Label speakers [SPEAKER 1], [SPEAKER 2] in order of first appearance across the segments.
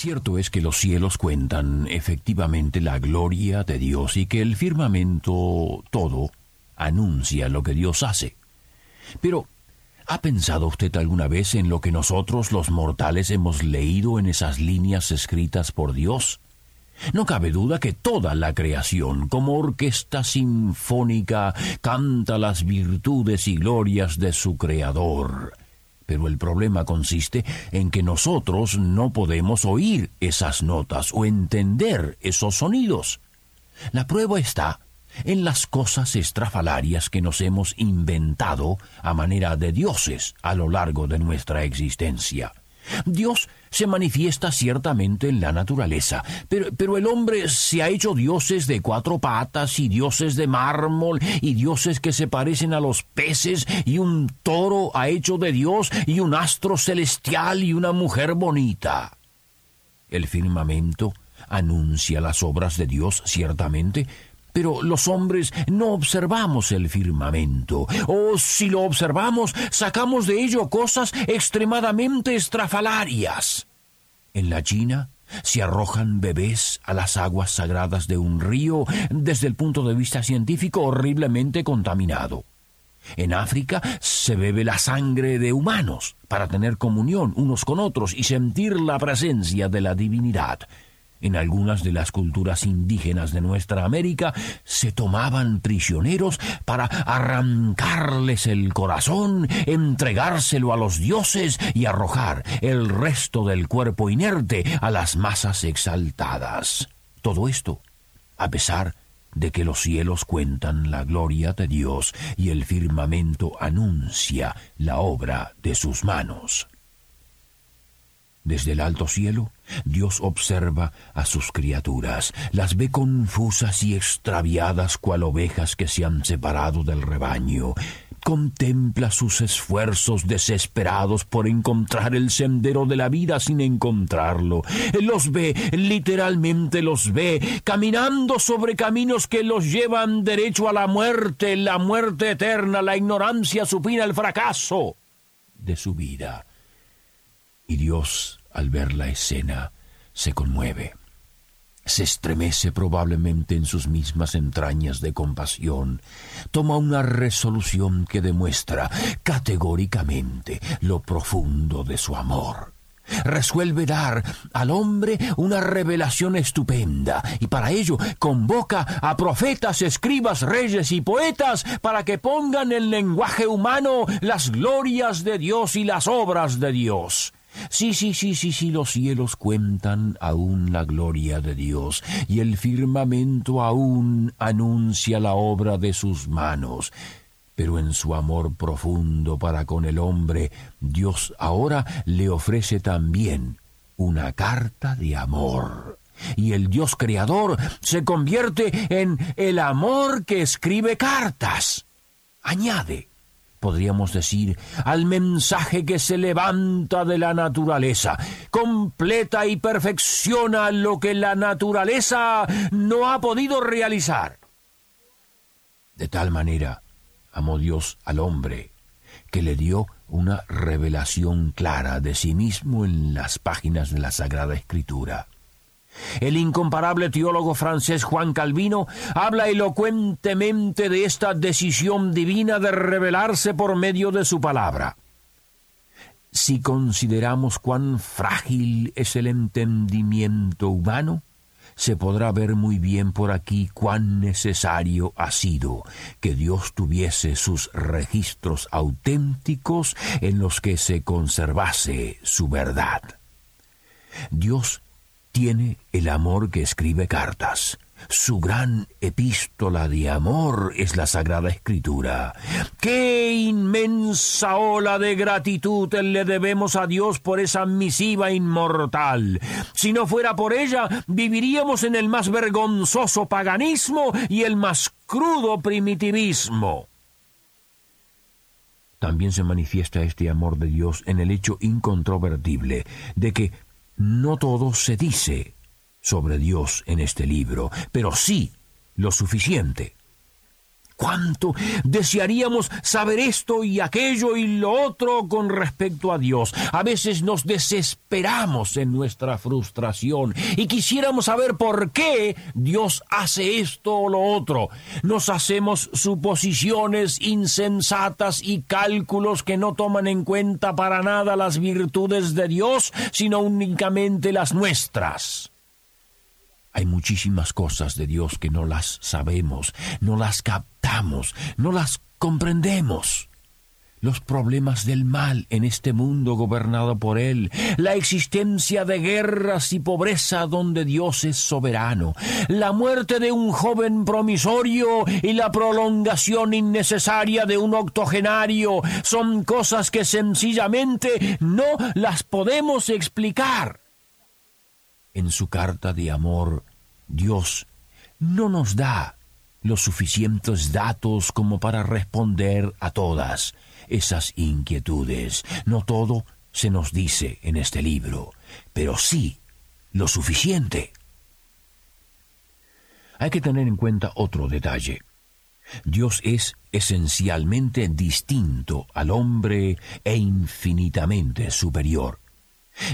[SPEAKER 1] Cierto es que los cielos cuentan efectivamente la gloria de Dios y que el firmamento todo anuncia lo que Dios hace. Pero, ¿ha pensado usted alguna vez en lo que nosotros los mortales hemos leído en esas líneas escritas por Dios? No cabe duda que toda la creación, como orquesta sinfónica, canta las virtudes y glorias de su Creador. Pero el problema consiste en que nosotros no podemos oír esas notas o entender esos sonidos. La prueba está en las cosas estrafalarias que nos hemos inventado a manera de dioses a lo largo de nuestra existencia. Dios se manifiesta ciertamente en la naturaleza, pero, pero, el hombre se ha hecho dioses de cuatro patas y dioses de mármol y dioses que se parecen a los peces y un toro ha hecho de Dios y un astro celestial y una mujer bonita. El firmamento anuncia las obras de Dios ciertamente, pero los hombres no observamos el firmamento, o si lo observamos, sacamos de ello cosas extremadamente estrafalarias. En la China se arrojan bebés a las aguas sagradas de un río desde el punto de vista científico horriblemente contaminado. En África se bebe la sangre de humanos para tener comunión unos con otros y sentir la presencia de la divinidad. En algunas de las culturas indígenas de nuestra América se tomaban prisioneros para arrancarles el corazón, entregárselo a los dioses y arrojar el resto del cuerpo inerte a las masas exaltadas. Todo esto, a pesar de que los cielos cuentan la gloria de Dios y el firmamento anuncia la obra de sus manos. Desde el alto cielo, Dios observa a sus criaturas, las ve confusas y extraviadas cual ovejas que se han separado del rebaño. Contempla sus esfuerzos desesperados por encontrar el sendero de la vida sin encontrarlo. Los ve, literalmente los ve, caminando sobre caminos que los llevan derecho a la muerte, la muerte eterna, la ignorancia supina, el fracaso de su vida. Y Dios, al ver la escena, se conmueve. Se estremece probablemente en sus mismas entrañas de compasión. Toma una resolución que demuestra categóricamente lo profundo de su amor resuelve dar al hombre una revelación estupenda y para ello convoca a profetas, escribas, reyes y poetas para que pongan en lenguaje humano las glorias de Dios y las obras de Dios. Sí, sí, sí, sí, sí, los cielos cuentan aún la gloria de Dios, y el firmamento aún anuncia la obra de sus manos. Pero en su amor profundo para con el hombre, Dios ahora le ofrece también una carta de amor. Y el Dios creador se convierte en el amor que escribe cartas. Añade, podríamos decir, al mensaje que se levanta de la naturaleza, completa y perfecciona lo que la naturaleza no ha podido realizar. De tal manera amó Dios al hombre, que le dio una revelación clara de sí mismo en las páginas de la Sagrada Escritura. El incomparable teólogo francés Juan Calvino habla elocuentemente de esta decisión divina de revelarse por medio de su palabra. Si consideramos cuán frágil es el entendimiento humano, se podrá ver muy bien por aquí cuán necesario ha sido que Dios tuviese sus registros auténticos en los que se conservase su verdad. Dios tiene el amor que escribe cartas, Su gran epístola de amor es la Sagrada Escritura. ¡Qué inmensa ola de gratitud le debemos a Dios por esa misiva inmortal! Si no fuera por ella, viviríamos en el más vergonzoso paganismo y el más crudo primitivismo. También se manifiesta este amor de Dios en el hecho incontrovertible de que no todo se dice sobre Dios en este libro, pero sí lo suficiente. ¿Cuánto desearíamos saber esto y aquello y lo otro con respecto a Dios? A veces nos desesperamos en nuestra frustración y quisiéramos saber por qué Dios hace esto o lo otro. Nos hacemos suposiciones insensatas y cálculos que no toman en cuenta para nada las virtudes de Dios, sino únicamente las nuestras. Hay muchísimas cosas de Dios que no las sabemos, no las captamos, no las comprendemos. Los problemas del mal en este mundo gobernado por Él, la existencia de guerras y pobreza donde Dios es soberano, la muerte de un joven promisorio y la prolongación innecesaria de un octogenario son cosas que sencillamente no las podemos explicar. En su carta de amor, Dios no nos da los suficientes datos como para responder a todas esas inquietudes. No todo se nos dice en este libro, pero sí lo suficiente. Hay que tener en cuenta otro detalle. Dios es esencialmente distinto al hombre e infinitamente superior.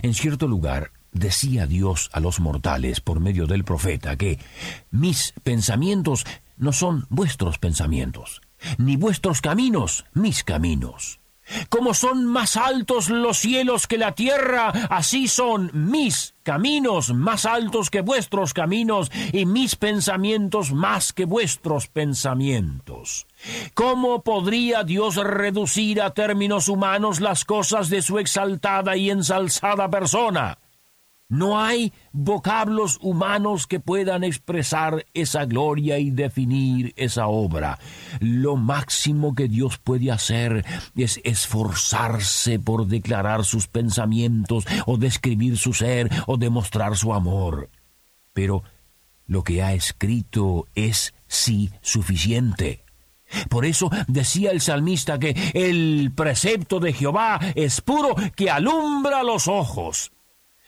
[SPEAKER 1] En cierto lugar, decía Dios a los mortales por medio del profeta que mis pensamientos no son vuestros pensamientos, ni vuestros caminos mis caminos. Como son más altos los cielos que la tierra, así son mis caminos más altos que vuestros caminos y mis pensamientos más que vuestros pensamientos. ¿Cómo podría Dios reducir a términos humanos las cosas de su exaltada y ensalzada persona? No hay vocablos humanos que puedan expresar esa gloria y definir esa obra. Lo máximo que Dios puede hacer es esforzarse por declarar sus pensamientos o describir su ser o demostrar su amor. Pero lo que ha escrito es sí suficiente. Por eso decía el salmista que el precepto de Jehová es puro que alumbra los ojos.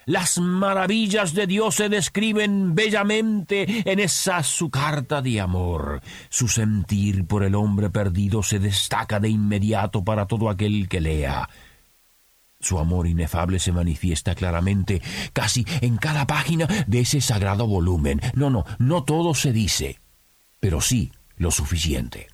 [SPEAKER 1] Las maravillas de Dios se describen bellamente en esa su carta de amor. Su sentir por el hombre perdido se destaca de inmediato para todo aquel que lea. Su amor inefable se manifiesta claramente casi en cada página de ese sagrado volumen. No, no, no todo se dice, pero sí lo suficiente.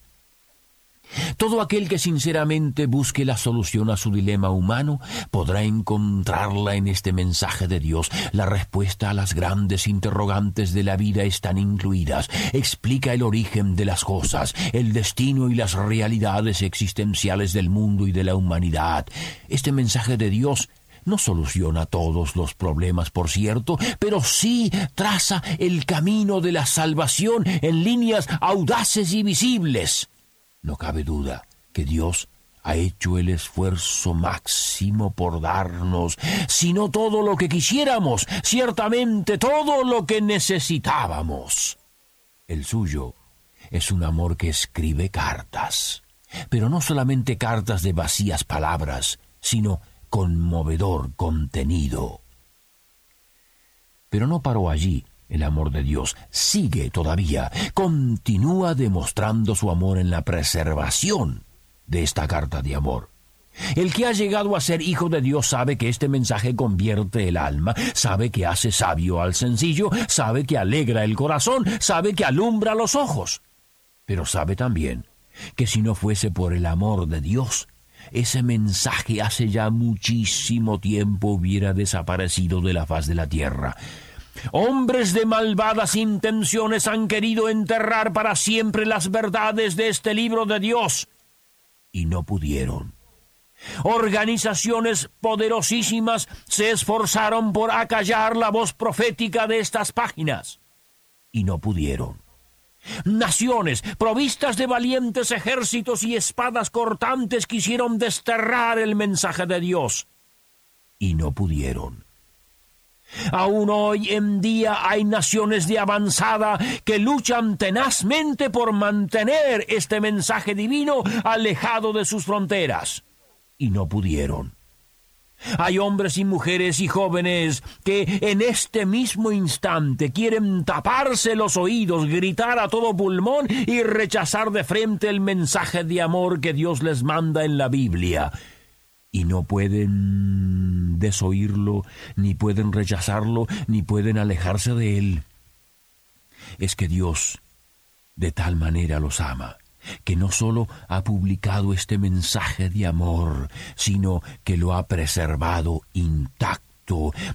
[SPEAKER 1] Todo aquel que sinceramente busque la solución a su dilema humano podrá encontrarla en este mensaje de Dios. La respuesta a las grandes interrogantes de la vida están incluidas. Explica el origen de las cosas, el destino y las realidades existenciales del mundo y de la humanidad. Este mensaje de Dios no soluciona todos los problemas, por cierto, pero sí traza el camino de la salvación en líneas audaces y visibles. No cabe duda que Dios ha hecho el esfuerzo máximo por darnos, si no todo lo que quisiéramos, ciertamente todo lo que necesitábamos. El suyo es un amor que escribe cartas, pero no solamente cartas de vacías palabras, sino conmovedor contenido. Pero no paró allí el amor de Dios sigue todavía, continúa demostrando su amor en la preservación de esta carta de amor. El que ha llegado a ser hijo de Dios sabe que este mensaje convierte el alma, sabe que hace sabio al sencillo, sabe que alegra el corazón, sabe que alumbra los ojos. Pero sabe también que si no fuese por el amor de Dios, ese mensaje hace ya muchísimo tiempo hubiera desaparecido de la faz de la tierra. Hombres de malvadas intenciones han querido enterrar para siempre las verdades de este libro de Dios y no pudieron. Organizaciones poderosísimas se esforzaron por acallar la voz profética de estas páginas. y no pudieron. Naciones provistas de valientes ejércitos y espadas cortantes quisieron desterrar el mensaje de Dios y no pudieron. Aún hoy en día hay naciones de avanzada que luchan tenazmente por mantener este mensaje divino alejado de sus fronteras y no pudieron. Hay hombres y mujeres y jóvenes que en este mismo instante quieren taparse los oídos, gritar a todo pulmón y rechazar de frente el mensaje de amor que Dios les manda en la Biblia. Y no pueden desoírlo, ni pueden rechazarlo, ni pueden alejarse de él. Es que Dios de tal manera los ama que no sólo ha publicado este mensaje de amor, sino que lo ha preservado intacto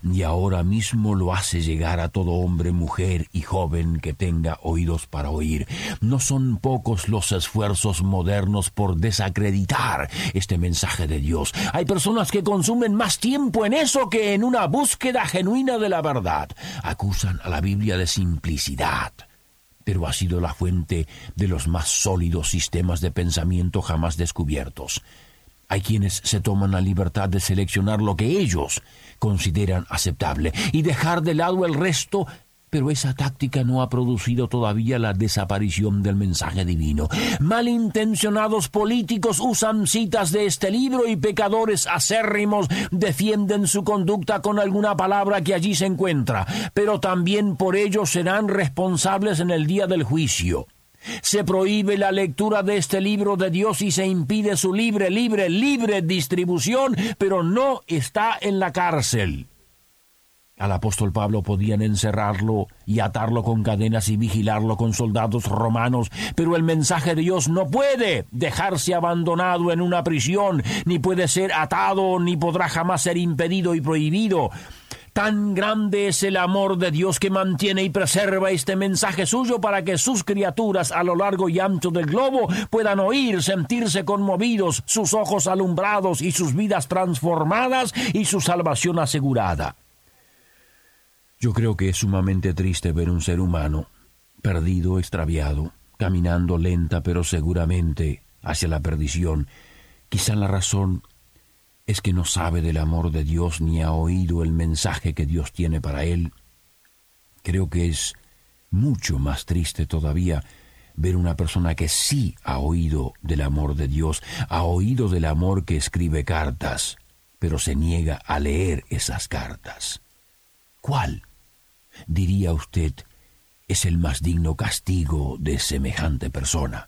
[SPEAKER 1] y ahora mismo lo hace llegar a todo hombre, mujer y joven que tenga oídos para oír. No son pocos los esfuerzos modernos por desacreditar este mensaje de Dios. Hay personas que consumen más tiempo en eso que en una búsqueda genuina de la verdad. Acusan a la Biblia de simplicidad pero ha sido la fuente de los más sólidos sistemas de pensamiento jamás descubiertos. Hay quienes se toman la libertad de seleccionar lo que ellos consideran aceptable y dejar de lado el resto pero esa táctica no ha producido todavía la desaparición del mensaje divino. Malintencionados políticos usan citas de este libro y pecadores acérrimos defienden su conducta con alguna palabra que allí se encuentra, pero también por ello serán responsables en el día del juicio. Se prohíbe la lectura de este libro de Dios y se impide su libre, libre, libre distribución, pero no está en la cárcel. Al apóstol Pablo podían encerrarlo y atarlo con cadenas y vigilarlo con soldados romanos, pero el mensaje de Dios no puede dejarse abandonado en una prisión, ni puede ser atado, ni podrá jamás ser impedido y prohibido. Tan grande es el amor de Dios que mantiene y preserva este mensaje suyo para que sus criaturas a lo largo y ancho del globo puedan oír, sentirse conmovidos, sus ojos alumbrados y sus vidas transformadas y su salvación asegurada. Yo creo que es sumamente triste ver un ser humano perdido, extraviado, caminando lenta pero seguramente hacia la perdición. Quizá la razón es que no sabe del amor de Dios ni ha oído el mensaje que Dios tiene para él. Creo que es mucho más triste todavía ver una persona que sí ha oído del amor de Dios, ha oído del amor que escribe cartas, pero se niega a leer esas cartas. ¿Cuál? diría usted, es el más digno castigo de semejante persona.